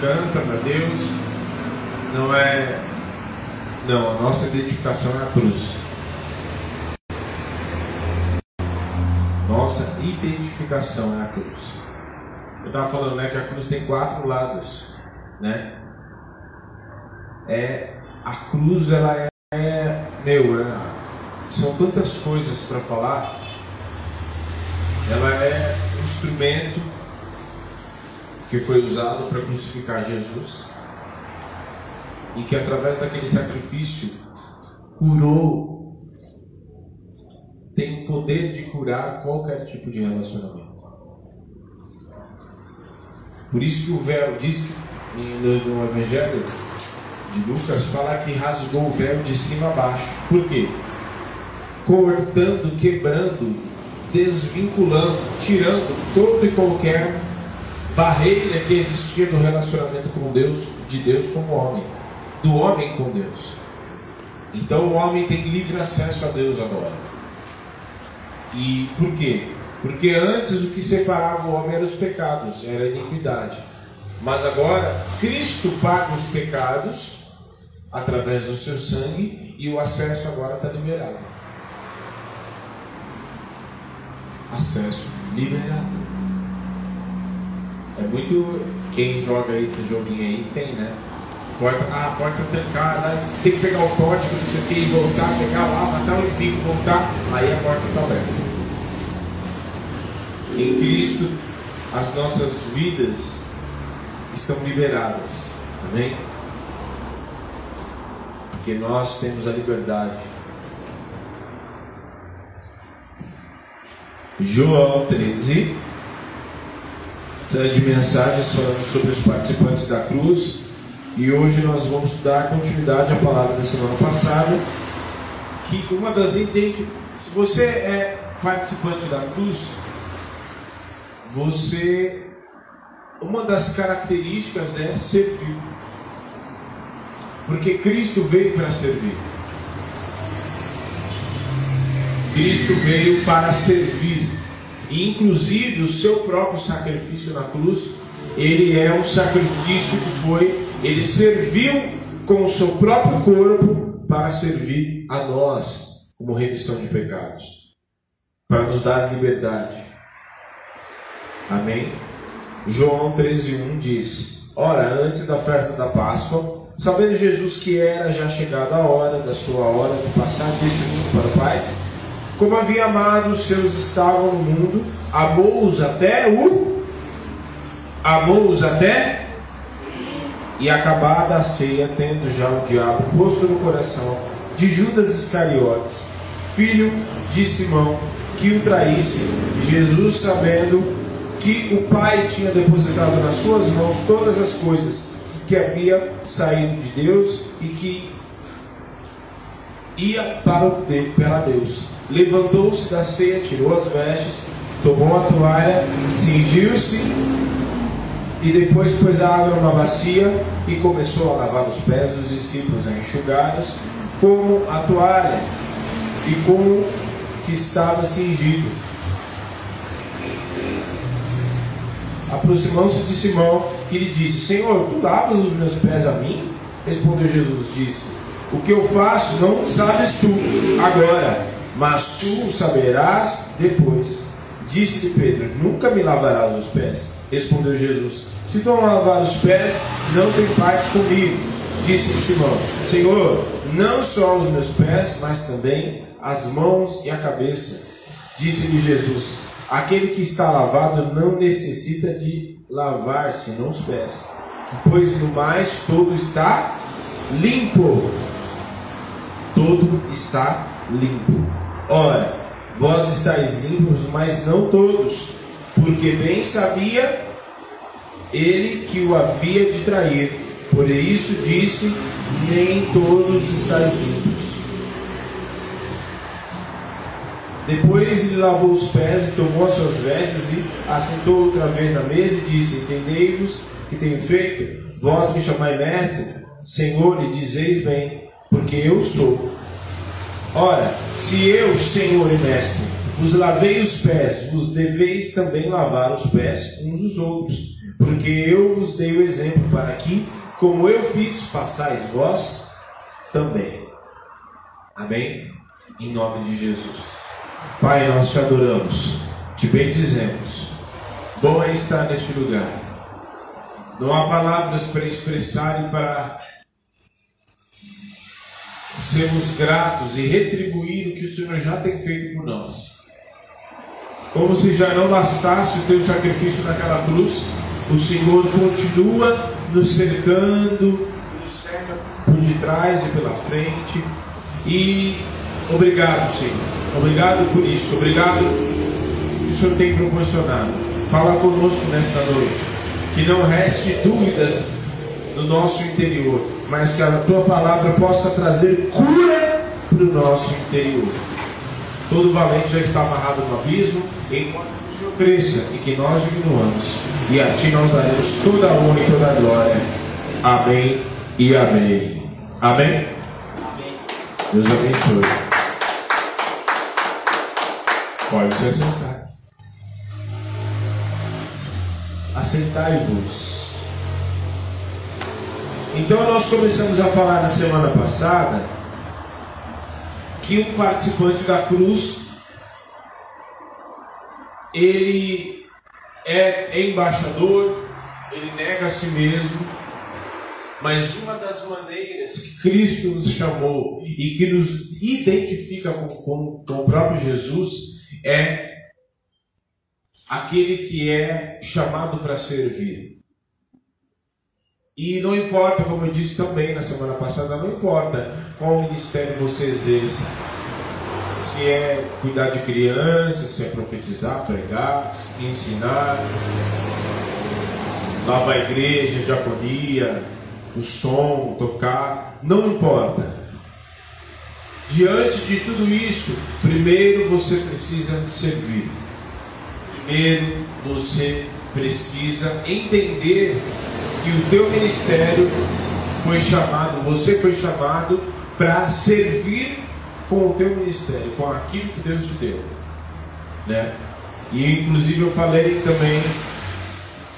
canta para Deus, não é. Não, a nossa identificação é a cruz. Nossa identificação é a cruz. Eu estava falando né, que a cruz tem quatro lados, né? É a cruz, ela é, é meu, é, são tantas coisas para falar. Ela é um instrumento que foi usado para crucificar Jesus e que através daquele sacrifício curou tem o poder de curar qualquer tipo de relacionamento. Por isso que o véu diz no Evangelho de Lucas fala que rasgou o véu de cima a baixo. Por quê? Cortando, quebrando, desvinculando, tirando todo e qualquer barreira que existia no relacionamento com Deus, de Deus com o homem, do homem com Deus. Então o homem tem livre acesso a Deus agora. E por quê? Porque antes o que separava o homem eram os pecados, era a iniquidade. Mas agora Cristo paga os pecados através do seu sangue e o acesso agora está liberado. Acesso liberado. É muito. Quem joga esse joguinho aí tem, né? Porta, ah, porta trancada, tem que pegar o código, não sei o que, voltar, pegar lá, matar o inimigo, voltar, aí a porta está aberta. Em Cristo, as nossas vidas estão liberadas. Amém? Porque nós temos a liberdade. João 13 série de mensagens falando sobre os participantes da cruz. E hoje nós vamos dar continuidade à palavra da semana passada. Que uma das se você é participante da cruz, você uma das características é servir. Porque Cristo veio para servir. Cristo veio para servir. E inclusive o seu próprio sacrifício na cruz, ele é um sacrifício que foi, ele serviu com o seu próprio corpo para servir a nós como remissão de pecados, para nos dar liberdade. Amém? João 13:1 diz: Ora, antes da festa da Páscoa, sabendo Jesus que era já chegada a hora da sua hora de passar deste mundo para o Pai, como havia amado os seus estavam no mundo, amou-os até o. Amou-os até. E acabada a ceia, tendo já o diabo posto no coração de Judas Iscariotes, filho de Simão, que o traísse, Jesus, sabendo que o Pai tinha depositado nas suas mãos todas as coisas que havia saído de Deus e que ia para, o, para Deus levantou-se da ceia, tirou as vestes, tomou a toalha, cingiu-se e depois pôs a água numa bacia e começou a lavar os pés dos discípulos, a enxugá-los como a toalha e como que estava cingido. Aproximou-se de Simão e lhe disse: Senhor, tu lavas os meus pés a mim? Respondeu Jesus: Disse: O que eu faço não sabes tu agora mas tu saberás depois. Disse-lhe Pedro: Nunca me lavarás os pés. Respondeu Jesus: Se tu não lavar os pés, não tem parte comigo. Disse-lhe Simão: Senhor, não só os meus pés, mas também as mãos e a cabeça. Disse-lhe Jesus: Aquele que está lavado não necessita de lavar senão os pés, pois no mais todo está limpo. Todo está limpo. Ora, vós estáis limpos, mas não todos, porque bem sabia ele que o havia de trair. Por isso disse: Nem todos estáis limpos. Depois ele lavou os pés e tomou as suas vestes e assentou outra vez na mesa e disse: Entendei-vos que tenho feito? Vós me chamai mestre, Senhor, e dizeis bem, porque eu sou. Ora, se eu, Senhor e Mestre, vos lavei os pés, vos deveis também lavar os pés uns dos outros. Porque eu vos dei o exemplo para que, como eu fiz, façais vós também. Amém? Em nome de Jesus. Pai, nós te adoramos, te bendizemos. Bom é estar neste lugar. Não há palavras para expressar e para sermos gratos e retribuir o que o Senhor já tem feito por nós. Como se já não bastasse o teu sacrifício naquela cruz, o Senhor continua nos cercando, nos cerca por detrás e pela frente. E obrigado, Senhor. Obrigado por isso. Obrigado que o Senhor tem proporcionado. Fala conosco nesta noite. Que não reste dúvidas no nosso interior, mas que a tua palavra possa trazer cura para o nosso interior. Todo valente já está amarrado no abismo, enquanto o Senhor cresça e que nós diminuamos. E a Ti nós daremos toda a honra e toda a glória. Amém e amém. Amém? Amém. Deus abençoe. Pode se assentar. Assentai-vos. Então nós começamos a falar na semana passada que um participante da cruz ele é embaixador, ele nega a si mesmo, mas uma das maneiras que Cristo nos chamou e que nos identifica com, com, com o próprio Jesus é aquele que é chamado para servir. E não importa, como eu disse também na semana passada, não importa qual ministério você exerce. Se é cuidar de crianças, se é profetizar, pregar, ensinar, lavar a igreja, diaconia, o som, tocar, não importa. Diante de tudo isso, primeiro você precisa servir. Primeiro você precisa entender que o teu ministério foi chamado, você foi chamado para servir com o teu ministério, com aquilo que Deus te deu, né? E inclusive eu falei também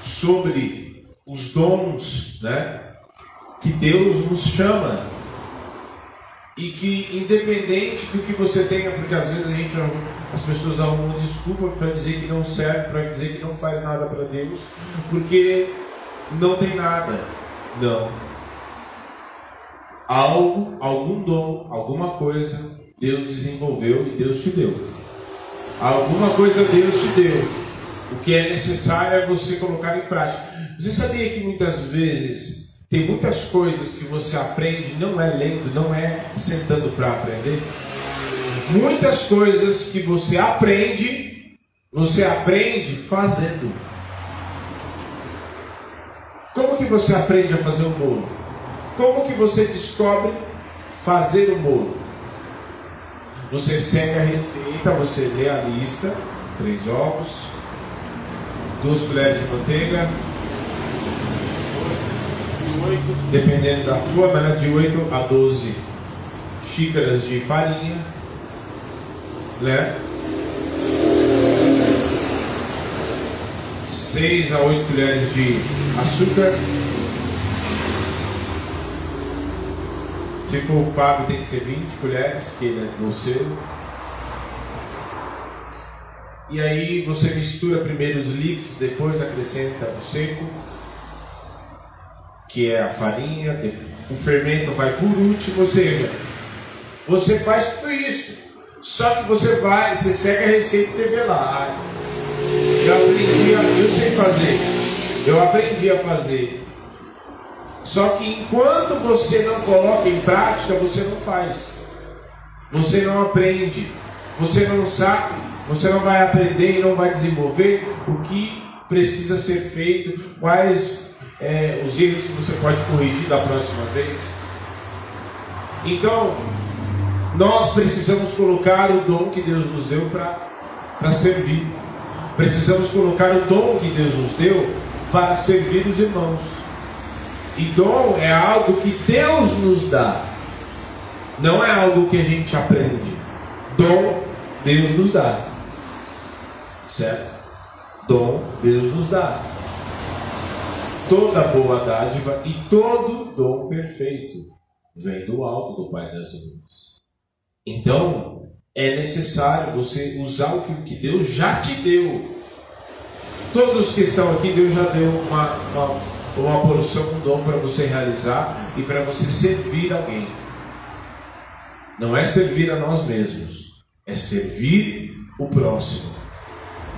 sobre os dons, né? Que Deus nos chama e que independente do que você tenha, porque às vezes a gente as pessoas arrumam desculpa para dizer que não serve, para dizer que não faz nada para Deus, porque não tem nada. Não. Algo, algum dom, alguma coisa Deus desenvolveu e Deus te deu. Alguma coisa Deus te deu. O que é necessário é você colocar em prática. Você sabia que muitas vezes tem muitas coisas que você aprende não é lendo, não é sentando para aprender? Muitas coisas que você aprende, você aprende fazendo. Você aprende a fazer um bolo? Como que você descobre fazer o um bolo? Você segue a receita, você lê a lista, três ovos, duas colheres de manteiga, dependendo da forma, né, de 8 a 12 xícaras de farinha, né? 6 a 8 colheres de açúcar. Se for o Fábio, tem que ser 20 colheres, que ele é doceiro. E aí você mistura primeiro os líquidos, depois acrescenta o seco, que é a farinha, o fermento vai por último, ou seja, você faz tudo isso. Só que você vai, você segue a receita e você vê lá. Eu aprendi, a, eu sei fazer. Eu aprendi a fazer. Só que enquanto você não coloca em prática, você não faz. Você não aprende. Você não sabe. Você não vai aprender e não vai desenvolver o que precisa ser feito, quais é, os erros que você pode corrigir da próxima vez. Então, nós precisamos colocar o dom que Deus nos deu para servir. Precisamos colocar o dom que Deus nos deu para servir os irmãos. E dom é algo que Deus nos dá, não é algo que a gente aprende. Dom, Deus nos dá. Certo? Dom, Deus nos dá. toda boa dádiva e todo dom perfeito vem do alto do Pai das luzes. Então, é necessário você usar o que Deus já te deu. Todos que estão aqui, Deus já deu uma, uma, uma porção, um dom para você realizar e para você servir alguém. Não é servir a nós mesmos, é servir o próximo.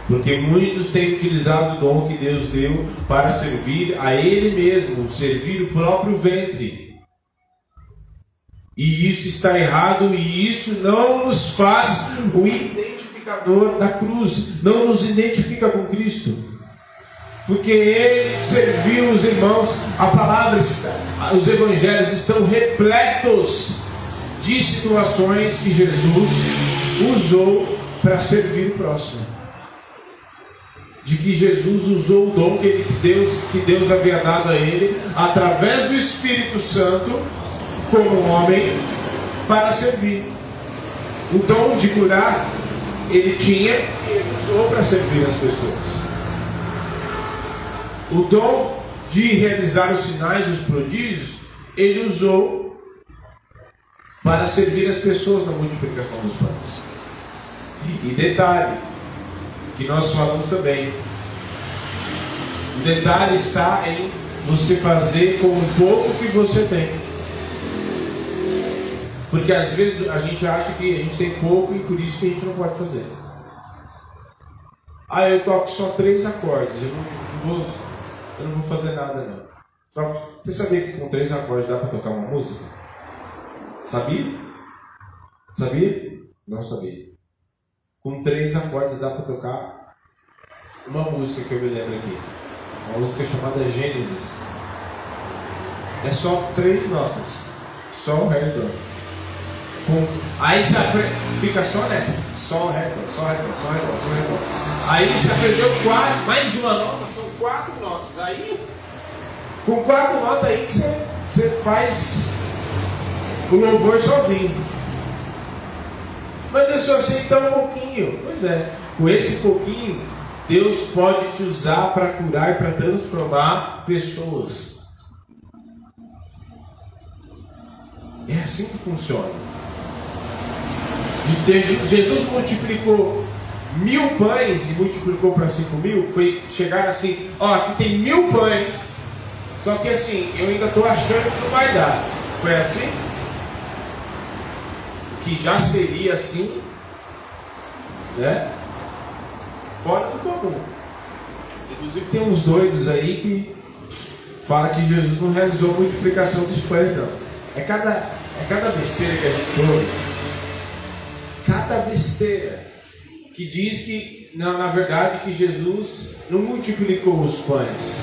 Porque muitos têm utilizado o dom que Deus deu para servir a Ele mesmo, servir o próprio ventre. E isso está errado, e isso não nos faz o identificador da cruz, não nos identifica com Cristo. Porque ele serviu os irmãos, a palavra os evangelhos estão repletos de situações que Jesus usou para servir o próximo de que Jesus usou o dom que, ele, que, Deus, que Deus havia dado a ele, através do Espírito Santo, como homem, para servir. O dom de curar, ele tinha e ele usou para servir as pessoas. O dom de realizar os sinais e os prodígios, ele usou para servir as pessoas na multiplicação dos pães. E detalhe, que nós falamos também. O detalhe está em você fazer com o pouco que você tem. Porque às vezes a gente acha que a gente tem pouco e por isso que a gente não pode fazer. Ah, eu toco só três acordes, eu não vou, eu não vou fazer nada não. Você sabia que com três acordes dá para tocar uma música? Sabia? Sabia? Não sabia. Com três acordes dá para tocar uma música que eu me lembro aqui. Uma música chamada Gênesis. É só três notas. Sol, Ré e Dó. Com... Aí você fica só nessa. Sol, Ré, Dó, Sol, Ré, Dó, Sol, Ré, Dó, Sol, Ré, Dó. Aí você aprendeu quatro, mais uma nota, são quatro notas. Aí, com quatro notas aí que você, você faz o louvor sozinho. Mas eu só sei tão pouquinho. Pois é, com esse pouquinho, Deus pode te usar para curar e para transformar pessoas. É assim que funciona. Jesus multiplicou mil pães e multiplicou para cinco mil. Foi chegar assim: ó, aqui tem mil pães. Só que assim, eu ainda estou achando que não vai dar. Foi assim? que já seria assim, né? Fora do comum. Inclusive tem uns doidos aí que fala que Jesus não realizou a multiplicação dos pães, não. É cada, é cada besteira que a gente ouve. Cada besteira que diz que, não, na verdade, que Jesus não multiplicou os pães.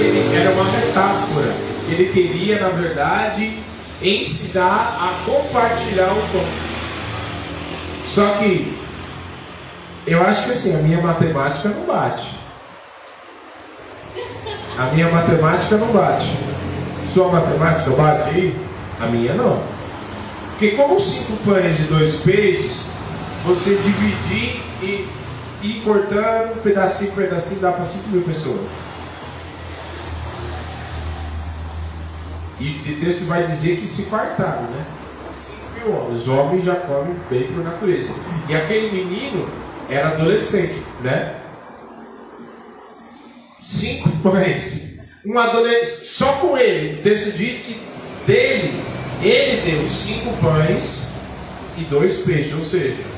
Ele era uma metáfora. Ele queria, na verdade, ensinar a compartilhar o pão. Só que eu acho que assim, a minha matemática não bate. A minha matemática não bate. Sua matemática bate aí? A minha não. Porque como cinco pães e dois peixes, você dividir e ir cortando pedacinho por pedacinho dá para 5 mil pessoas. E o texto vai dizer que se fartaram, né? 5 mil homens. Os homens já comem bem por natureza. E aquele menino era adolescente, né? Cinco pães. Um adolescente, só com ele. O texto diz que dele, ele deu cinco pães e dois peixes. Ou seja,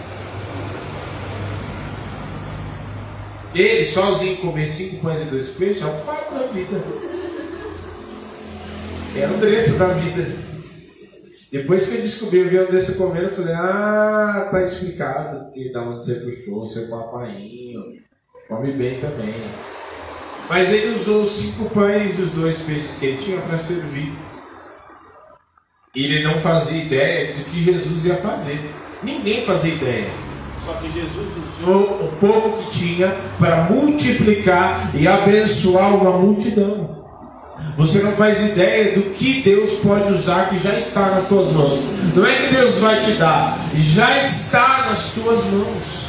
ele sozinho comer cinco pães e dois peixes é um fato da vida. É a Andressa da vida. Depois que eu descobri, eu vi a Andressa comendo, eu falei, ah, tá explicado, porque da onde você puxou, seu papainho, come bem também. Mas ele usou os cinco pães e os dois peixes que ele tinha para servir. Ele não fazia ideia de que Jesus ia fazer. Ninguém fazia ideia. Só que Jesus usou o pouco que tinha para multiplicar e abençoar uma multidão. Você não faz ideia do que Deus pode usar que já está nas tuas mãos. Não é que Deus vai te dar, já está nas tuas mãos.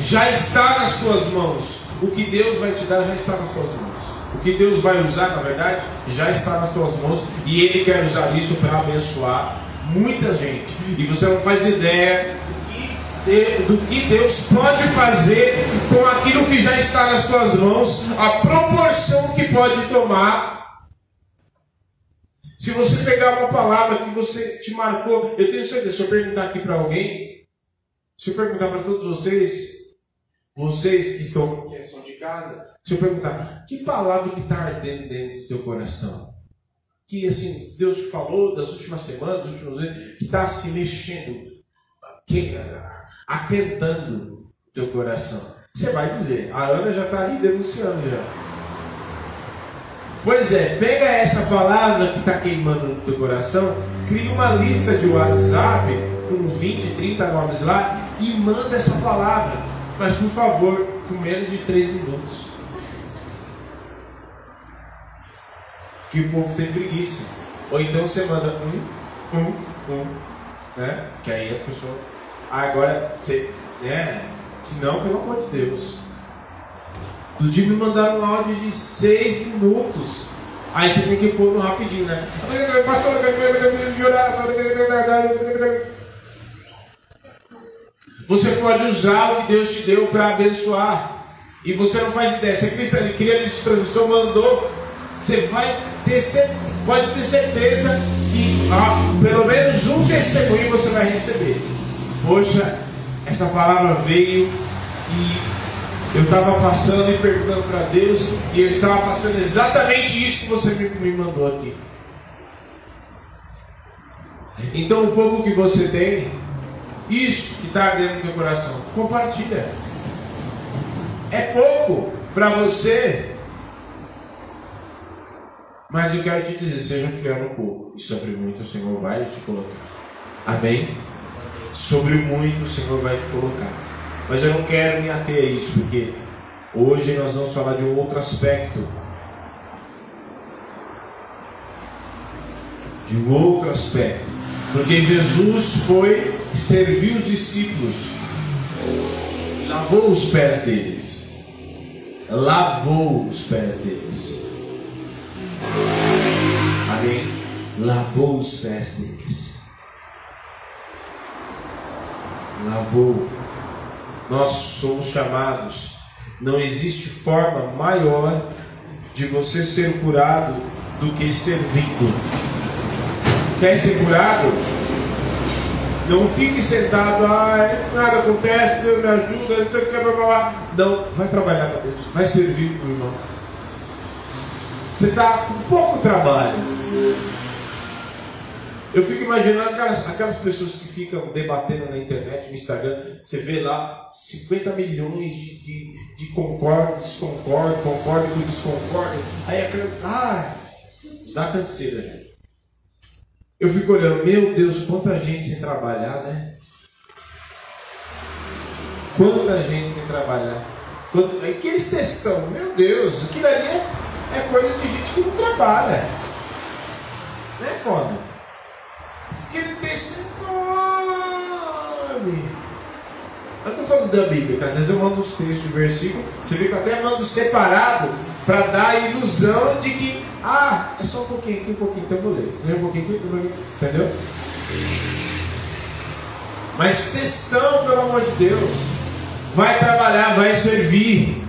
Já está nas tuas mãos. O que Deus vai te dar já está nas tuas mãos. O que Deus vai usar, na verdade, já está nas tuas mãos e Ele quer usar isso para abençoar muita gente. E você não faz ideia do que Deus pode fazer com aquilo que já está nas tuas mãos, a proporção que pode tomar. Se você pegar uma palavra que você te marcou, eu tenho certeza, se eu perguntar aqui para alguém, se eu perguntar para todos vocês, vocês que estão que são de casa, se eu perguntar, que palavra que está ardendo dentro do teu coração? Que assim, Deus falou das últimas semanas, dos últimos meses, que está se mexendo, que, aquentando teu coração. Você vai dizer, a Ana já está ali denunciando já. Pois é, pega essa palavra que está queimando no teu coração, cria uma lista de WhatsApp com 20, 30 nomes lá e manda essa palavra. Mas por favor, com menos de 3 minutos. Que o povo tem preguiça. Ou então você manda um, um, um, né? Que aí as pessoas Agora, você, né? Se não, pelo amor de Deus. Do dia me mandaram um áudio de seis minutos. Aí você tem que pôr no rapidinho, né? Pastor, você pode usar o que Deus te deu para abençoar. E você não faz ideia. Se Cristo ele cria a lista de transmissão, mandou. Você vai ter pode ter certeza que ah, pelo menos um testemunho você vai receber. Poxa, essa palavra veio e eu estava passando e perguntando para Deus, e eu estava passando exatamente isso que você me, mandou aqui. Então, o pouco que você tem, isso que está dentro do teu coração, compartilha. É pouco para você, mas eu quero te dizer: seja fiel no pouco, e sobre muito o Senhor vai te colocar. Amém? Sobre muito o Senhor vai te colocar. Mas eu não quero me ater a isso, porque hoje nós vamos falar de um outro aspecto. De um outro aspecto. Porque Jesus foi servir os discípulos, lavou os pés deles, lavou os pés deles. Amém? Lavou os pés deles lavou. Nós somos chamados. Não existe forma maior de você ser curado do que servindo. Quer ser curado? Não fique sentado, ai, nada acontece, Deus me ajuda, não sei o que, blá, blá. Não, vai trabalhar para Deus, vai servir para o irmão. Você está com pouco trabalho. Eu fico imaginando aquelas, aquelas pessoas que ficam debatendo na internet, no Instagram, você vê lá 50 milhões de, de, de concordo, desconcordo, concordo com desconcordo. Aí aquela. Ah, dá canseira, gente. Eu fico olhando, meu Deus, quanta gente sem trabalhar, né? Quanta gente sem trabalhar. Quanto, aqueles textão, meu Deus, aquilo ali é, é coisa de gente que não trabalha. Não é foda? Aquele texto enorme. Eu estou falando da Bíblia, que às vezes eu mando os textos de versículo, você vê que eu até mando separado para dar a ilusão de que, ah, é só um pouquinho aqui, um pouquinho, então eu vou ler. Lê um pouquinho aqui, entendeu? Mas textão, pelo amor de Deus, vai trabalhar, vai servir.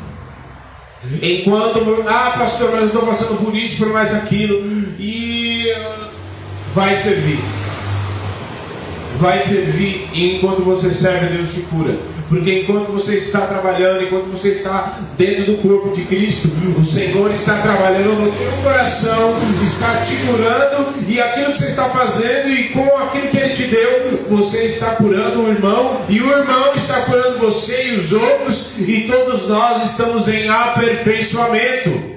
Enquanto, ah, pastor, mas eu estou passando por isso, por mais aquilo, e vai servir vai servir enquanto você serve, Deus te cura. Porque enquanto você está trabalhando, enquanto você está dentro do corpo de Cristo, o Senhor está trabalhando no teu coração, está te curando, e aquilo que você está fazendo, e com aquilo que Ele te deu, você está curando o irmão, e o irmão está curando você e os outros, e todos nós estamos em aperfeiçoamento.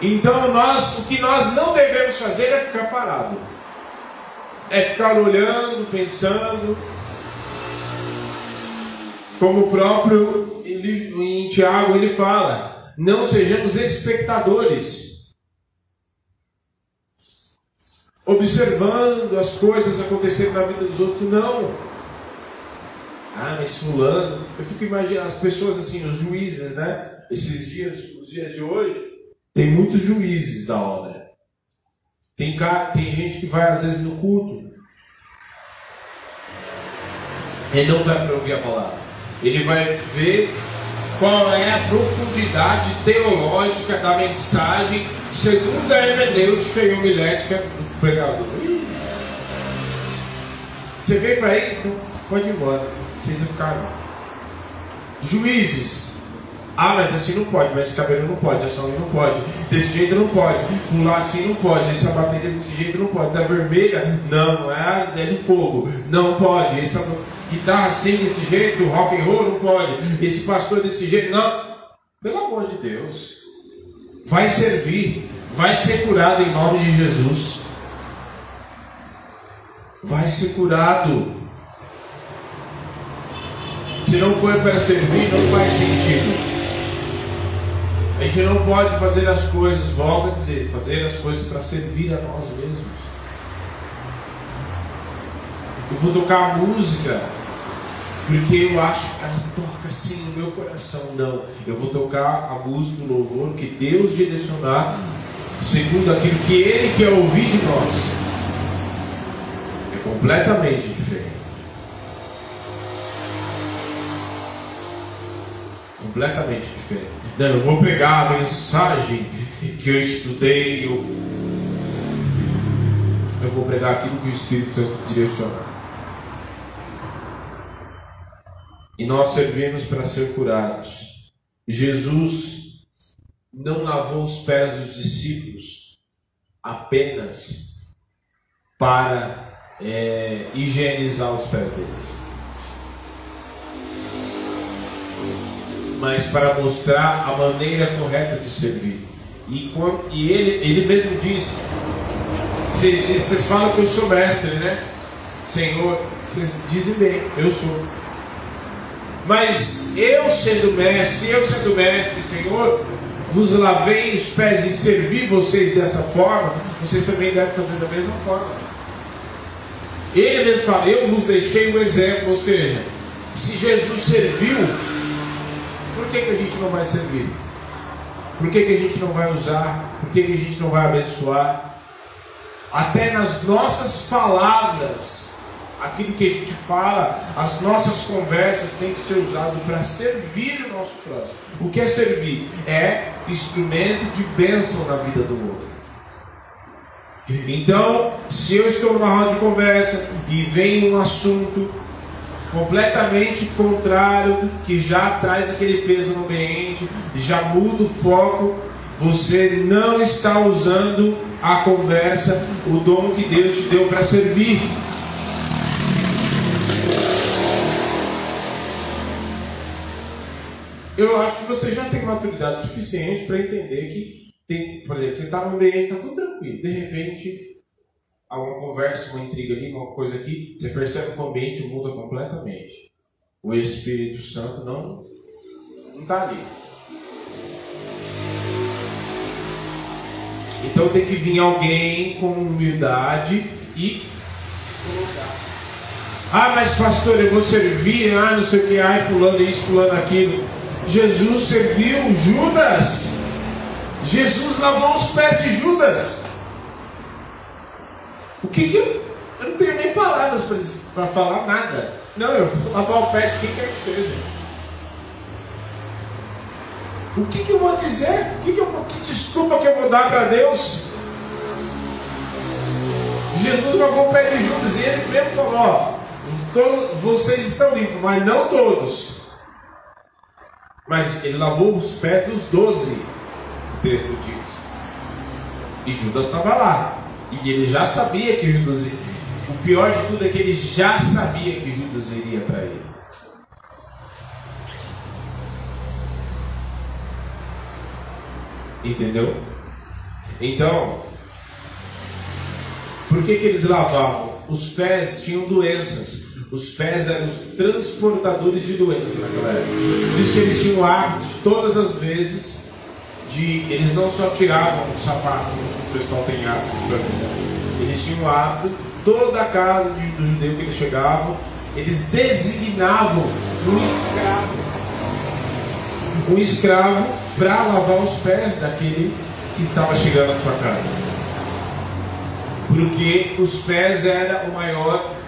Então nós, o que nós não devemos fazer é ficar parado é ficar olhando, pensando. Como o próprio em Tiago ele fala, não sejamos espectadores. Observando as coisas acontecendo na vida dos outros, não. Ah, mas fulano, eu fico imaginando as pessoas assim, os juízes, né? esses dias, os dias de hoje, tem muitos juízes da obra. Tem, tem gente que vai às vezes no culto e não vai para ouvir a palavra. Ele vai ver qual é a profundidade teológica da mensagem segundo a hermenêutica e homilética do pregador. Você veio para aí? Então pode ir embora. Não precisa ficar não. Juízes. Ah, mas assim não pode, mas esse cabelo não pode, essa unha não pode, desse jeito não pode, pular assim não pode, essa bateria desse jeito não pode, da vermelha, não, não é, é do fogo, não pode, essa guitarra assim desse jeito, rock and roll não pode, esse pastor desse jeito, não. Pelo amor de Deus, vai servir, vai ser curado em nome de Jesus. Vai ser curado. Se não for para servir, não faz sentido. A gente não pode fazer as coisas, volta a dizer, fazer as coisas para servir a nós mesmos. Eu vou tocar música porque eu acho que ela toca assim no meu coração. Não, eu vou tocar a música do louvor que Deus direcionar segundo aquilo que Ele quer ouvir de nós. É completamente diferente. Completamente diferente. Não, eu vou pegar a mensagem que eu estudei, eu, eu vou pregar aquilo que o Espírito Santo direcionar. E nós servimos para ser curados. Jesus não lavou os pés dos discípulos apenas para é, higienizar os pés deles, mas para mostrar a maneira correta de servir. E, e ele, ele mesmo disse: vocês, vocês falam que eu sou mestre, né? Senhor, vocês dizem bem, eu sou. Mas eu sendo mestre, eu sendo mestre, Senhor, vos lavei os pés e servi vocês dessa forma, vocês também devem fazer da mesma forma. Ele mesmo fala, eu vos deixei um exemplo, ou seja, se Jesus serviu, por que, que a gente não vai servir? Por que, que a gente não vai usar? Por que, que a gente não vai abençoar? Até nas nossas palavras, aquilo que a gente fala, as nossas conversas têm que ser usado para servir o nosso próximo. O que é servir? É instrumento de bênção na vida do outro. Então, se eu estou numa roda de conversa e vem um assunto completamente contrário, que já traz aquele peso no ambiente, já muda o foco, você não está usando a conversa, o dom que Deus te deu para servir. Eu acho que você já tem maturidade suficiente para entender que tem, por exemplo, você está no ambiente, está tudo tranquilo, de repente há uma conversa, uma intriga ali, uma coisa aqui, você percebe que o ambiente muda completamente. O Espírito Santo não está ali. Então tem que vir alguém com humildade e. Ah, mas pastor, eu vou servir, ah, não sei o que, ai, fulano isso, fulano aquilo. Jesus serviu Judas. Jesus lavou os pés de Judas. O que que eu, eu não tenho nem palavras para falar nada. Não, eu vou lavar o pé de quem quer que seja. O que, que eu vou dizer? O que, que, eu, que desculpa que eu vou dar para Deus? Jesus lavou o pé de Judas e ele mesmo falou: ó, todos, vocês estão limpos, mas não todos. Mas ele lavou os pés dos doze, o texto diz. E Judas estava lá. E ele já sabia que Judas. O pior de tudo é que ele já sabia que Judas iria para ele. Entendeu? Então, por que, que eles lavavam? Os pés tinham doenças. Os pés eram os transportadores de doença naquela época. Por isso que eles tinham o hábito todas as vezes de. Eles não só tiravam o sapato, o pessoal tem hábito de Eles tinham o hábito, toda a casa do judeu que eles chegavam, eles designavam um escravo. Um escravo para lavar os pés daquele que estava chegando à sua casa. Porque os pés era o maior,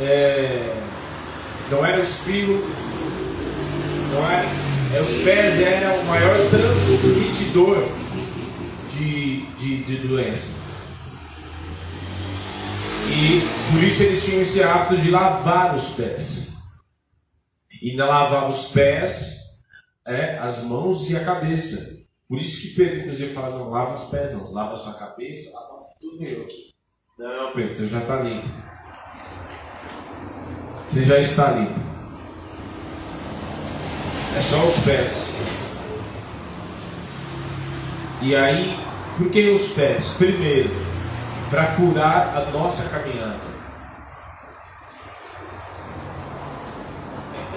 é, não era o espírito, não era, é, os pés era o maior transmitidor de, de, de doença. E por isso eles tinham esse hábito de lavar os pés. E ainda lavava os pés, é, as mãos e a cabeça. Por isso que Pedro, inclusive, fala: não lava os pés, não, lava a sua cabeça, lava tudo meu aqui. Não, Pedro, você já está limpo. Você já está limpo. É só os pés. E aí, por que os pés? Primeiro, para curar a nossa caminhada.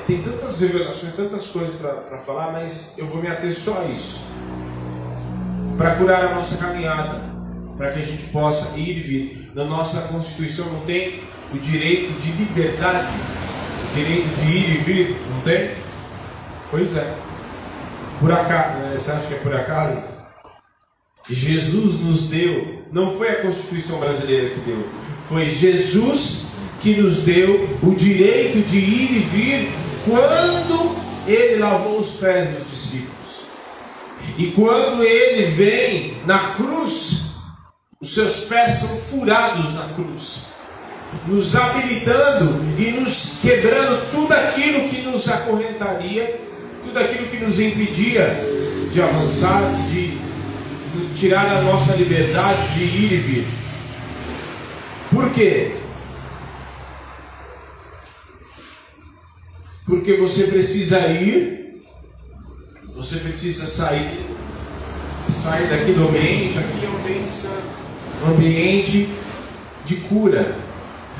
tem tantas revelações, tantas coisas para falar, mas eu vou me ater só a isso. Para curar a nossa caminhada, para que a gente possa ir e vir. Na nossa Constituição não tem o direito de liberdade, o direito de ir e vir, não tem? Pois é. Por acaso, eh, você acha que é por acaso? Jesus nos deu, não foi a Constituição brasileira que deu, foi Jesus que nos deu o direito de ir e vir quando ele lavou os pés dos discípulos. E quando ele vem na cruz, os seus pés são furados na cruz, nos habilitando e nos quebrando tudo aquilo que nos acorrentaria, tudo aquilo que nos impedia de avançar, de, tirar a nossa liberdade de ir e vir. Por quê? Porque você precisa ir, você precisa sair, sair daqui do ambiente, aqui é um ambiente um ambiente de cura.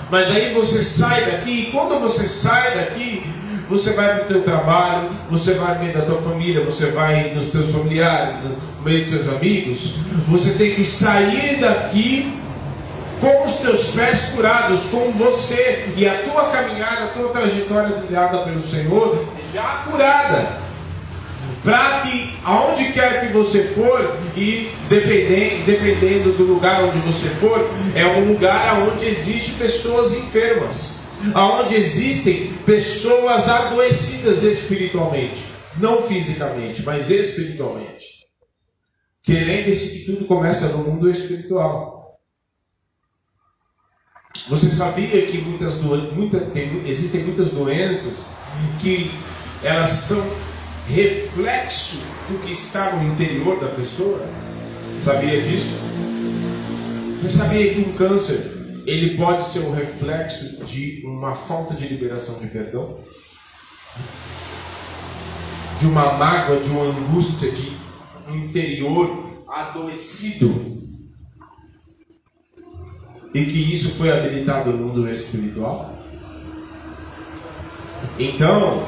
Mas aí você sai daqui, e quando você sai daqui, você vai para o teu trabalho, você vai no meio da tua família, você vai nos teus familiares, no meio dos seus amigos, você tem que sair daqui com os teus pés curados, com você e a tua caminhada, a tua trajetória trilhada pelo Senhor, já curada. Que aonde quer que você for, e dependendo, dependendo do lugar onde você for, é um lugar onde existem pessoas enfermas, aonde existem pessoas adoecidas espiritualmente, não fisicamente, mas espiritualmente. Que lembre-se que tudo começa no mundo espiritual. Você sabia que muitas muita, tem, existem muitas doenças que elas são reflexo do que está no interior da pessoa? Sabia disso? Você sabia que um câncer ele pode ser um reflexo de uma falta de liberação de perdão? De uma mágoa, de uma angústia, de um interior adoecido e que isso foi habilitado no mundo espiritual? Então,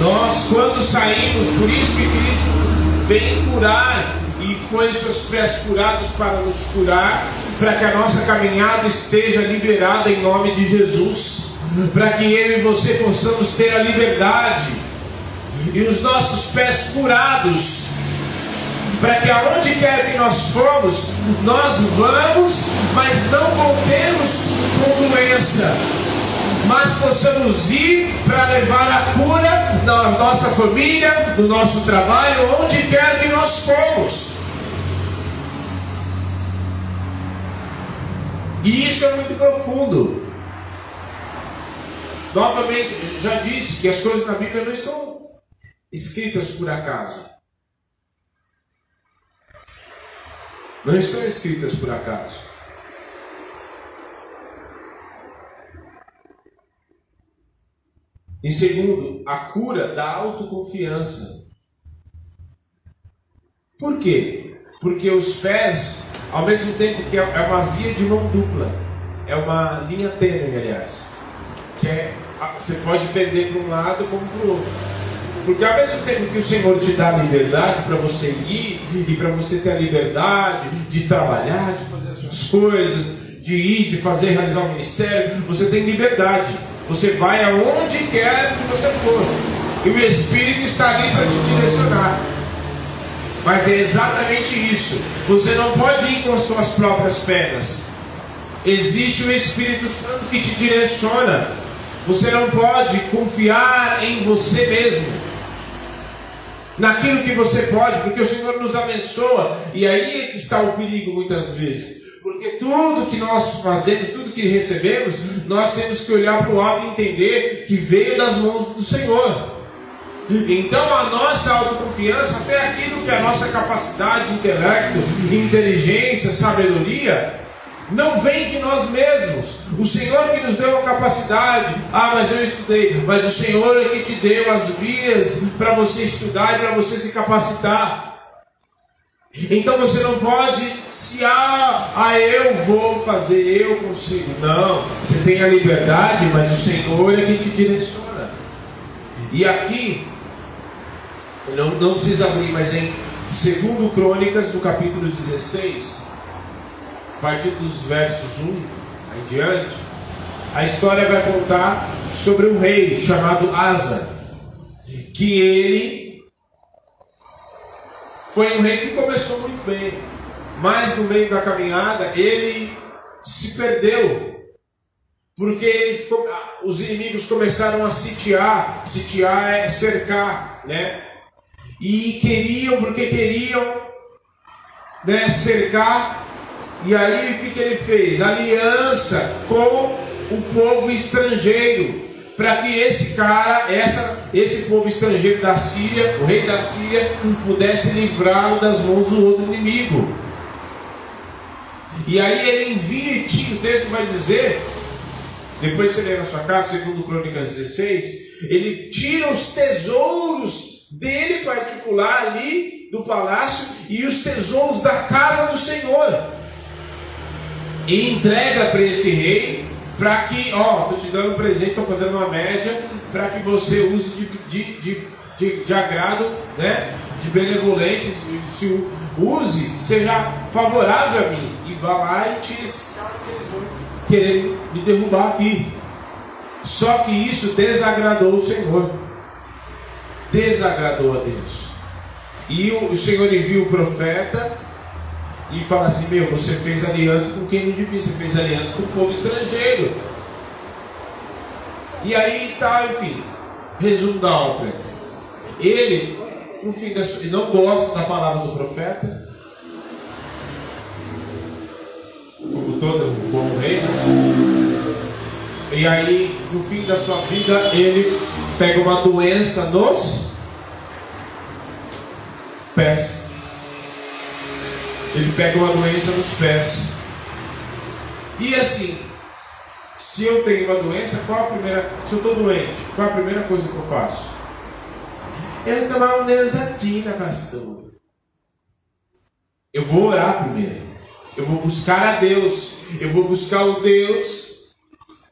nós quando saímos, por isso que Cristo vem curar e foi seus pés curados para nos curar, para que a nossa caminhada esteja liberada em nome de Jesus, para que eu e você possamos ter a liberdade e os nossos pés curados para que aonde quer que nós formos, nós vamos, mas não voltemos com doença, mas possamos ir para levar a cura na nossa família, no nosso trabalho, onde quer que nós formos. E isso é muito profundo. Novamente, já disse que as coisas na Bíblia não estão escritas por acaso. não estão escritas por acaso. Em segundo, a cura da autoconfiança. Por quê? Porque os pés, ao mesmo tempo que é, é uma via de mão dupla, é uma linha tênue, aliás, que é, você pode perder para um lado como para o outro. Porque ao mesmo tempo que o Senhor te dá liberdade para você ir e para você ter a liberdade de trabalhar, de fazer as suas coisas, de ir, de fazer, realizar o ministério, você tem liberdade. Você vai aonde quer que você for. E o Espírito está ali para te direcionar. Mas é exatamente isso. Você não pode ir com as suas próprias pernas. Existe o Espírito Santo que te direciona. Você não pode confiar em você mesmo. Naquilo que você pode, porque o Senhor nos abençoa. E aí é que está o perigo muitas vezes. Porque tudo que nós fazemos, tudo que recebemos, nós temos que olhar para o alto e entender que veio das mãos do Senhor. Então a nossa autoconfiança, até aquilo que é a nossa capacidade de intelecto, inteligência, sabedoria, não vem de nós mesmos. O Senhor que nos deu a capacidade. Ah, mas eu estudei. Mas o Senhor é que te deu as vias para você estudar e para você se capacitar. Então você não pode se ah, ah, eu vou fazer, eu consigo. Não, você tem a liberdade, mas o Senhor é que te direciona. E aqui não, não precisa abrir, mas em 2 Crônicas, no capítulo 16, a partir dos versos 1 em diante, a história vai contar sobre um rei chamado Asa, que ele foi um rei que começou muito bem, mas no meio da caminhada ele se perdeu, porque ele, os inimigos começaram a sitiar, sitiar é cercar, né? e queriam, porque queriam né, cercar. E aí o que, que ele fez? Aliança com o povo estrangeiro, para que esse cara, essa, esse povo estrangeiro da Síria, o rei da Síria, pudesse livrá-lo das mãos do outro inimigo. E aí ele envia, o texto vai dizer, depois você lê na sua casa, segundo Crônicas 16, ele tira os tesouros dele particular ali do palácio e os tesouros da casa do Senhor. E entrega para esse rei, para que, ó, estou te dando um presente, estou fazendo uma média, para que você use de, de, de, de, de agrado, né? de benevolência, se use, seja favorável a mim. E vá lá e tire esses querer me derrubar aqui. Só que isso desagradou o Senhor desagradou a Deus. E o, Senhor envia o profeta e fala assim: Meu, você fez aliança com quem não devia, você fez aliança com o povo estrangeiro. E aí tá, enfim, resumo da ópera. Ele, no fim da sua, não gosta da palavra do profeta, como todo bom rei. E aí, no fim da sua vida, ele pega uma doença nos pés. Ele pega uma doença nos pés. E assim, se eu tenho uma doença, qual a primeira. Se eu estou doente, qual a primeira coisa que eu faço? Eu vou tomar um Neusatina, pastor. Eu vou orar primeiro. Eu vou buscar a Deus. Eu vou buscar o Deus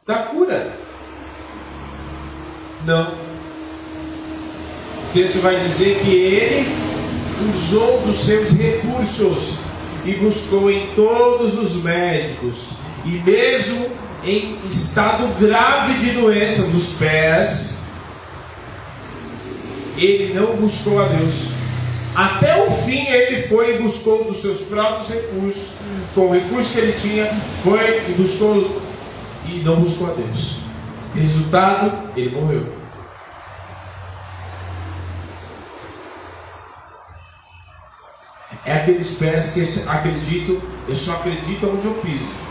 da cura. Não. O texto vai dizer que ele usou dos seus recursos e buscou em todos os médicos, e mesmo em estado grave de doença dos pés, ele não buscou a Deus. Até o fim ele foi e buscou dos seus próprios recursos, com o recurso que ele tinha, foi e buscou e não buscou a Deus. Resultado, ele morreu. É aqueles pés que acreditam, eu só acredito onde eu piso.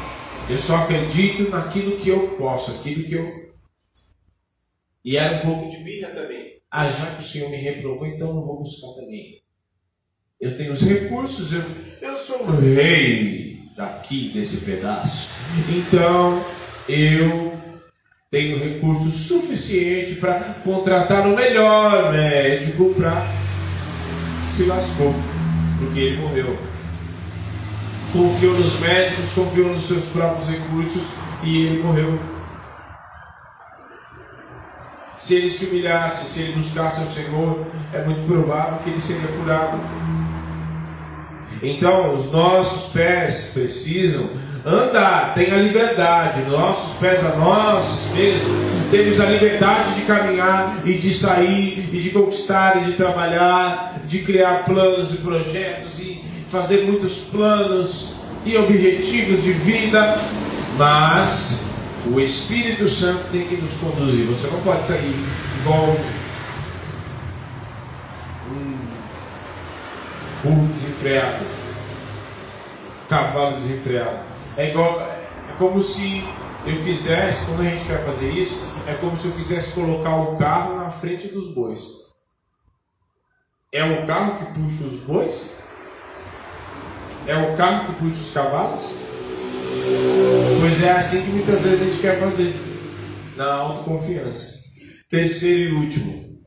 Eu só acredito naquilo que eu posso, aquilo que eu. E era um pouco de birra também. Ah, já que o Senhor me reprovou, então eu vou buscar também. Eu tenho os recursos, eu, eu sou o rei daqui, desse pedaço. Então, eu tenho recurso suficiente para contratar o melhor médico para se lascou, porque ele morreu. Confiou nos médicos, confiou nos seus próprios recursos e ele morreu. Se ele se humilhasse, se ele buscasse o Senhor, é muito provável que ele seria curado. Então, os nossos pés precisam andar, tem a liberdade, nossos pés a nós mesmos, temos a liberdade de caminhar e de sair e de conquistar e de trabalhar, de criar planos e projetos e fazer muitos planos e objetivos de vida, mas o Espírito Santo tem que nos conduzir. Você não pode sair igual um burro desenfreado, cavalo desenfreado. É igual, é como se eu quisesse, quando a gente quer fazer isso, é como se eu quisesse colocar o carro na frente dos bois. É o carro que puxa os bois? É o carro que puxa os cavalos? Pois é assim que muitas vezes a gente quer fazer, na autoconfiança. Terceiro e último.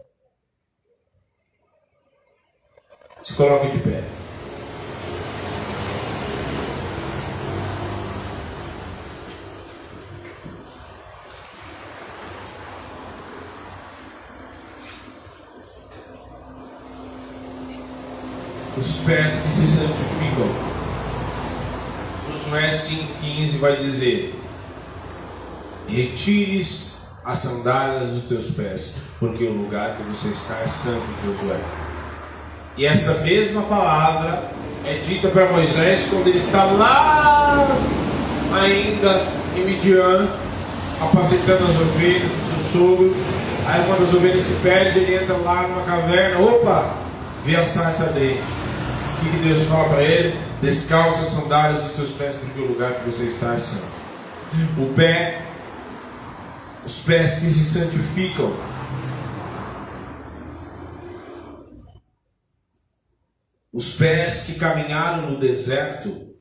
Se coloque de pé. Os pés que se santificam. Josué 5,15 vai dizer: Retires as sandálias dos teus pés, porque o lugar que você está é santo, Josué. E essa mesma palavra é dita para Moisés quando ele está lá, ainda em Midian, apacentando as ovelhas do seu sogro. Aí quando as ovelhas se perdem, ele entra lá numa caverna, opa, vê a sarça dele o que Deus fala para ele? Descalça as sandálias dos seus pés, porque o lugar que você está é santo. O pé, os pés que se santificam. Os pés que caminharam no deserto,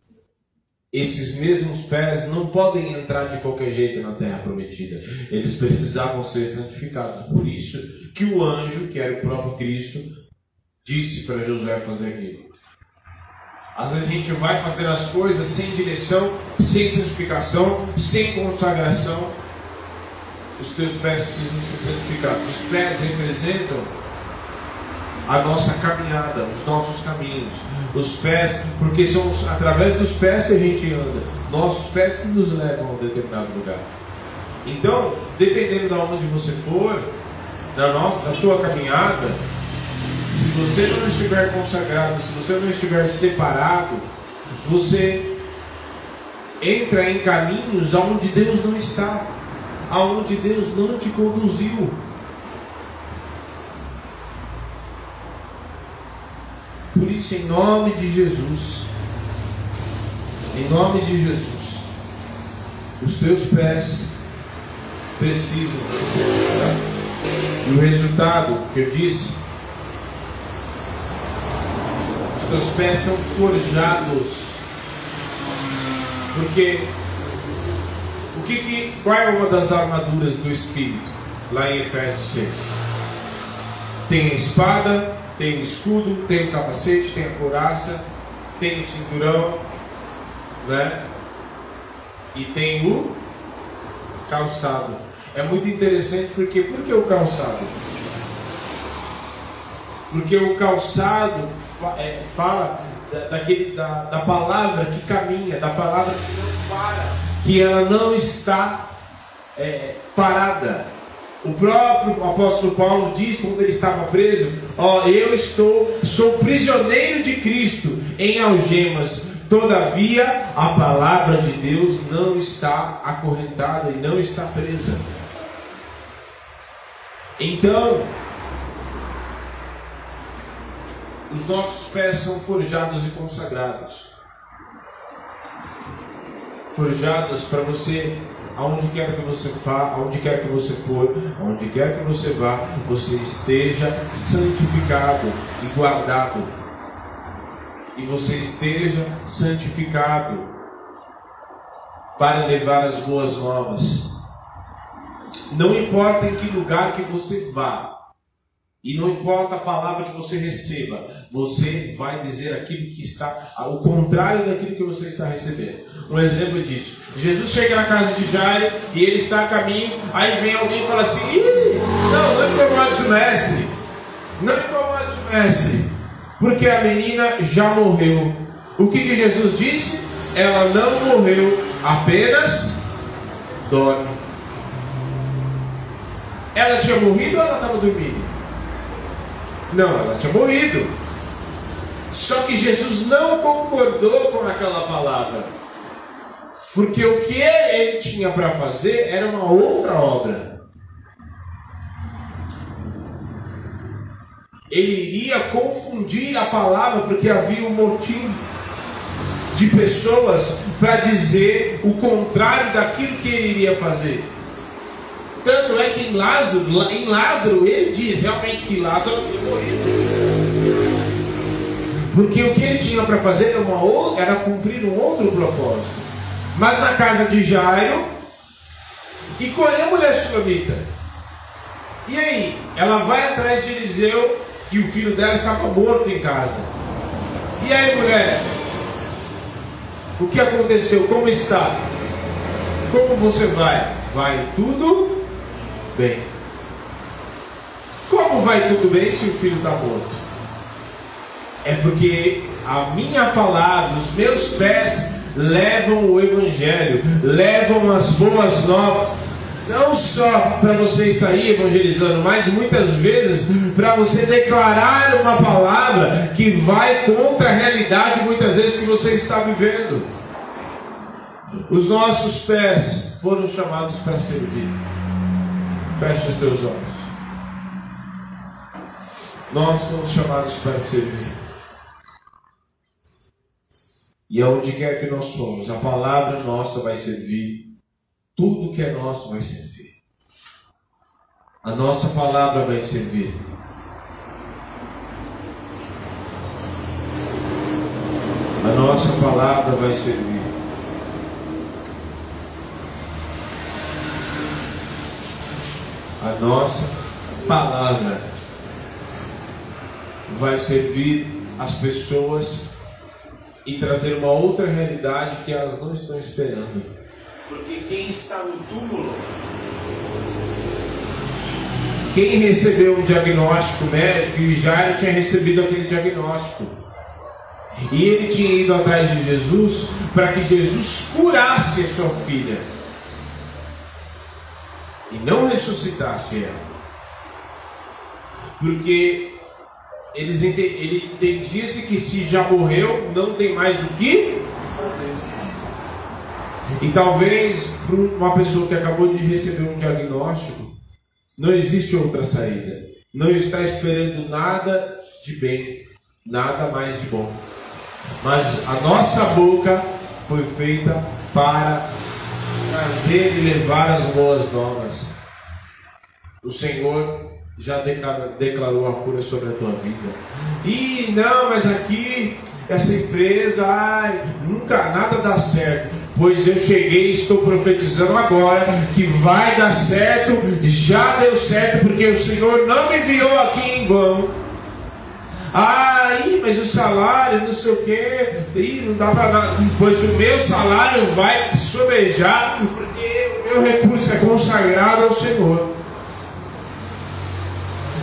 esses mesmos pés não podem entrar de qualquer jeito na terra prometida. Eles precisavam ser santificados. Por isso que o anjo, que era o próprio Cristo, disse para Josué fazer aquilo. Às vezes a gente vai fazer as coisas sem direção, sem santificação, sem consagração. Os teus pés precisam ser santificados. Os pés representam a nossa caminhada, os nossos caminhos. Os pés, porque são através dos pés que a gente anda. Nossos pés que nos levam a um determinado lugar. Então, dependendo de onde você for, na, nossa, na tua caminhada, se você não estiver consagrado, se você não estiver separado, você entra em caminhos aonde Deus não está, aonde Deus não te conduziu. Por isso, em nome de Jesus, em nome de Jesus, os teus pés precisam ser E o resultado que eu disse teus pés são forjados. Porque o que, que qual é uma das armaduras do espírito? Lá em Efésios 6. Tem a espada, tem o escudo, tem o capacete, tem a couraça, tem o cinturão, né? E tem o calçado. É muito interessante porque por que o calçado? Porque o calçado é, fala daquele, da, da palavra que caminha, da palavra que não para, que ela não está é, parada. O próprio apóstolo Paulo diz quando ele estava preso: Ó, eu estou, sou prisioneiro de Cristo em algemas. Todavia, a palavra de Deus não está acorrentada e não está presa. Então, os nossos pés são forjados e consagrados. Forjados para você, aonde quer que você vá, aonde quer que você for, aonde quer que você vá, você esteja santificado e guardado. E você esteja santificado para levar as boas novas. Não importa em que lugar que você vá, e não importa a palavra que você receba, você vai dizer aquilo que está, o contrário daquilo que você está recebendo. Um exemplo disso: Jesus chega na casa de Jairo e ele está a caminho, aí vem alguém e fala assim: Ih, não, não incomodes o mestre, não incomodes o mestre, porque a menina já morreu. O que, que Jesus disse? ela não morreu, apenas dorme. Ela tinha morrido ou ela estava dormindo? Não, ela tinha morrido. Só que Jesus não concordou com aquela palavra. Porque o que ele tinha para fazer era uma outra obra. Ele iria confundir a palavra, porque havia um motivo de pessoas para dizer o contrário daquilo que ele iria fazer. Tanto é que em Lázaro, em Lázaro ele diz realmente que Lázaro tinha morrido. Porque o que ele tinha para fazer era, uma, era cumprir um outro propósito. Mas na casa de Jairo, e qual é a mulher sulamita? E aí? Ela vai atrás de Eliseu e o filho dela estava morto em casa. E aí, mulher? O que aconteceu? Como está? Como você vai? Vai tudo bem. Como vai tudo bem se o filho está morto? É porque a minha palavra, os meus pés levam o Evangelho, levam as boas novas. Não só para você sair evangelizando, mas muitas vezes para você declarar uma palavra que vai contra a realidade, muitas vezes, que você está vivendo. Os nossos pés foram chamados para servir. Feche os teus olhos. Nós somos chamados para servir. E aonde quer que nós formos, a palavra nossa vai servir. Tudo que é nosso vai servir. A nossa palavra vai servir. A nossa palavra vai servir. A nossa palavra vai servir as pessoas e trazer uma outra realidade que elas não estão esperando. Porque quem está no túmulo, quem recebeu um diagnóstico médico, e Jairo tinha recebido aquele diagnóstico. E ele tinha ido atrás de Jesus para que Jesus curasse a sua filha e não ressuscitasse ela. Porque eles ele entendia-se que se já morreu, não tem mais o que. E talvez para uma pessoa que acabou de receber um diagnóstico, não existe outra saída. Não está esperando nada de bem, nada mais de bom. Mas a nossa boca foi feita para trazer e levar as boas novas. O Senhor já declarou a cura sobre a tua vida. E não, mas aqui essa empresa, ai, nunca nada dá certo. Pois eu cheguei e estou profetizando agora que vai dar certo, já deu certo, porque o Senhor não me enviou aqui em vão. Aí, mas o salário, não sei o quê, Ih, não dá para nada. Pois o meu salário vai sobejar, porque o meu recurso é consagrado ao Senhor.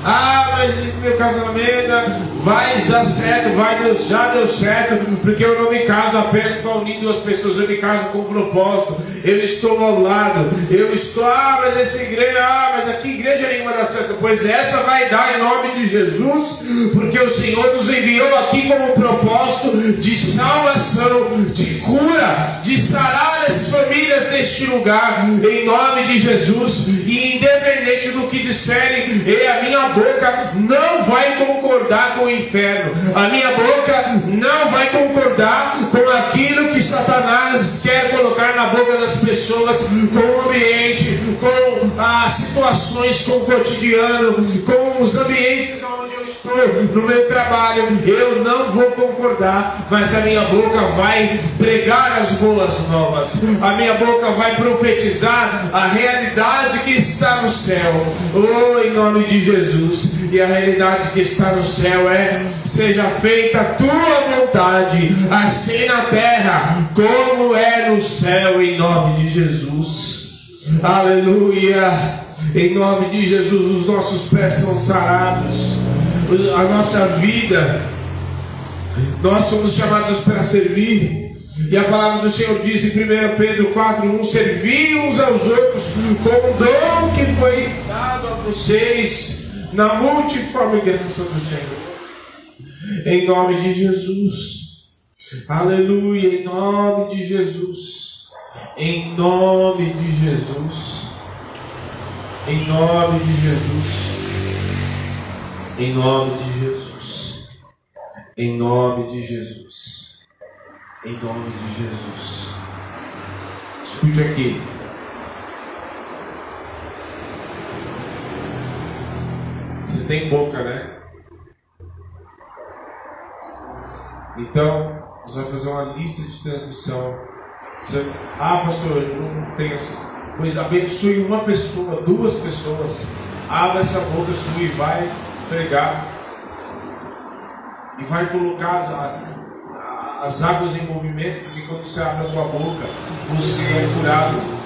Ah, mas meu casamento vai dar certo, vai já deu certo, porque eu não me caso apenas para unir duas pessoas, eu me caso com um propósito. Eu estou ao lado, eu estou, ah, mas essa igreja, ah, mas aqui igreja nenhuma dá certo. Pois essa vai dar em nome de Jesus, porque o Senhor nos enviou aqui como propósito de salvação, de cura, de sarar as famílias deste lugar, em nome de Jesus, e independente do que disserem, e a minha boca não vai concordar com inferno. A minha boca não vai concordar com aquilo que Satanás quer colocar na boca das pessoas, com o ambiente, com as situações, com o cotidiano, com os ambientes no meu trabalho. Eu não vou concordar, mas a minha boca vai pregar as boas novas. A minha boca vai profetizar a realidade que está no céu. Oh, em nome de Jesus. E a realidade que está no céu é: seja feita a tua vontade, assim na terra como é no céu, em nome de Jesus. Aleluia. Em nome de Jesus, os nossos pés são sarados, a nossa vida, nós somos chamados para servir. E a palavra do Senhor diz em 1 Pedro 4:1: Servi uns aos outros com o dom que foi dado a vocês na multiforme graça do Senhor. Em nome de Jesus. Aleluia, em nome de Jesus. Em nome de Jesus. Em nome de Jesus. Em nome de Jesus. Em nome de Jesus. Em nome de Jesus. Escute aqui. Você tem boca, né? Então, você vai fazer uma lista de transmissão. Você, ah, pastor, eu não tenho assim. Pois abençoe uma pessoa, duas pessoas. Abra essa boca sua e vai pregar. E vai colocar as, as águas em movimento, porque quando você abre a tua boca, você é curado.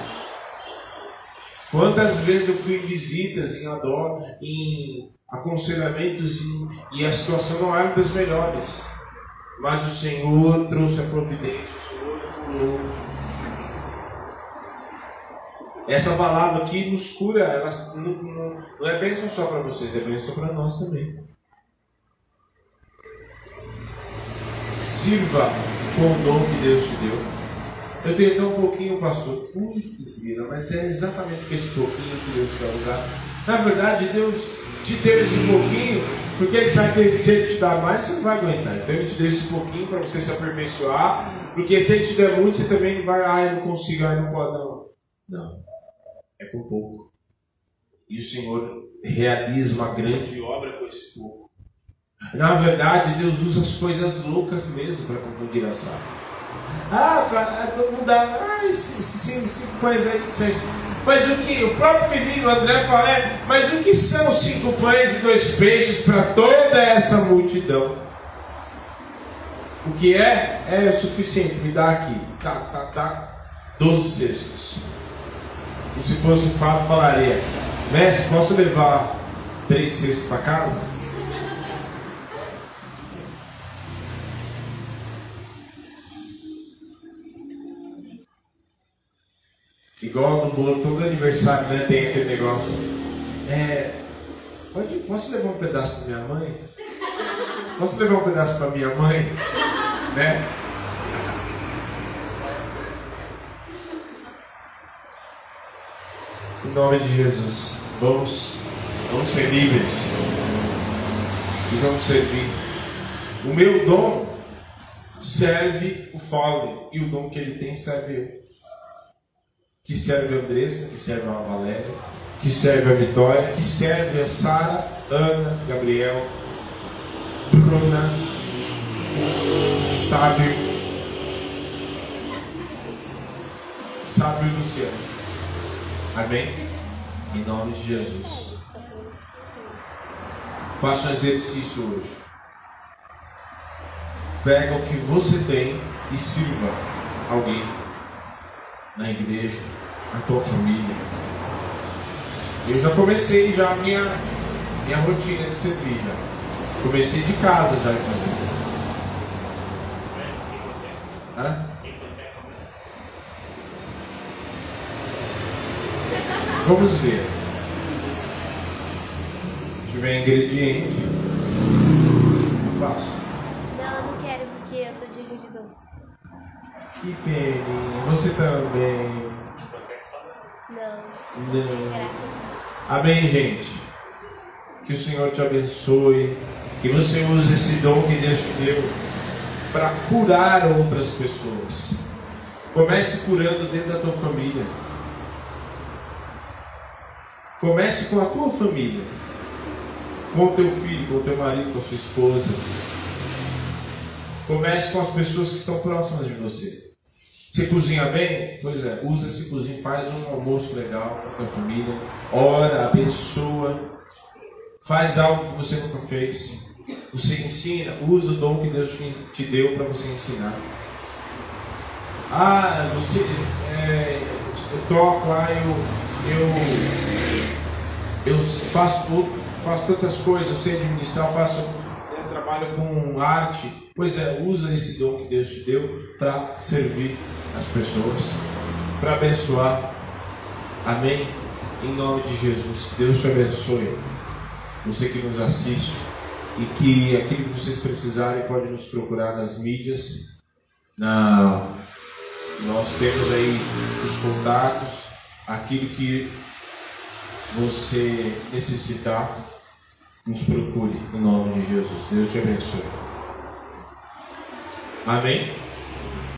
Quantas vezes eu fui em visitas, em adoro, em aconselhamentos e, e a situação não é das melhores. Mas o Senhor trouxe a providência, o Senhor curou. Essa palavra aqui nos cura, ela não, não, não é bênção só para vocês, é bênção para nós também. Sirva com o dom que Deus te deu. Eu tenho tão pouquinho, pastor. Putz, mas é exatamente esse pouquinho que Deus quer usar. Na verdade, Deus te deu esse pouquinho, porque ele sabe que se ele te dar mais, você não vai aguentar. Então ele te deu esse pouquinho para você se aperfeiçoar, porque se ele te der muito, você também vai, ah, eu não consigo, ah, eu não pode, não. Não, é com pouco. E o Senhor realiza uma grande obra com esse pouco. Na verdade, Deus usa as coisas loucas mesmo para confundir a sábios. Ah, para todo mundo dá, ah, cinco pães aí que seja. Mas o que? O próprio filhinho André fala, é, mas o que são cinco pães e dois peixes para toda essa multidão? O que é? É suficiente, me dá aqui. Tá, tá, tá. Doze cestos. E se fosse Fábio, falaria, mestre, posso levar três cestos para casa? Igual no bolo, todo aniversário né, tem aquele negócio. É, pode, posso levar um pedaço para minha mãe? Posso levar um pedaço para minha mãe? Né? Em nome de Jesus, vamos, vamos ser livres e vamos servir. O meu dom serve o Fole e o dom que ele tem serve eu que serve a Andressa, que serve a Valéria, que serve a Vitória, que serve a Sara, Ana, Gabriel, Bruna, Sábio, Sábio e Luciano. Amém? Em nome de Jesus. Faça um exercício hoje. Pega o que você tem e sirva alguém na igreja, na tua família. Eu já comecei já a minha, minha rotina de servir já. Comecei de casa já, inclusive. Hã? Vamos ver. Se tiver ingrediente, eu faço. Não, eu não quero porque eu tô de de doce. Que peninha. Você também. Não. Não. Amém, gente. Que o Senhor te abençoe. Que você use esse dom que Deus te deu para curar outras pessoas. Comece curando dentro da tua família. Comece com a tua família. Com o teu filho, com o teu marido, com a sua esposa. Comece com as pessoas que estão próximas de você. Você cozinha bem? Pois é, usa esse cozinho, faz um almoço legal para a tua família, ora, abençoa, faz algo que você nunca fez. Você ensina, usa o dom que Deus te deu para você ensinar. Ah, você é, eu toco lá, eu, eu, eu faço, faço tantas coisas, eu sei administrar, faço. trabalha com arte. Pois é, usa esse dom que Deus te deu para servir as pessoas, para abençoar. Amém? Em nome de Jesus, que Deus te abençoe. Você que nos assiste e que aquilo que vocês precisarem pode nos procurar nas mídias. Na... Nós temos aí os contatos, aquilo que você necessitar, nos procure em nome de Jesus. Deus te abençoe. Amém?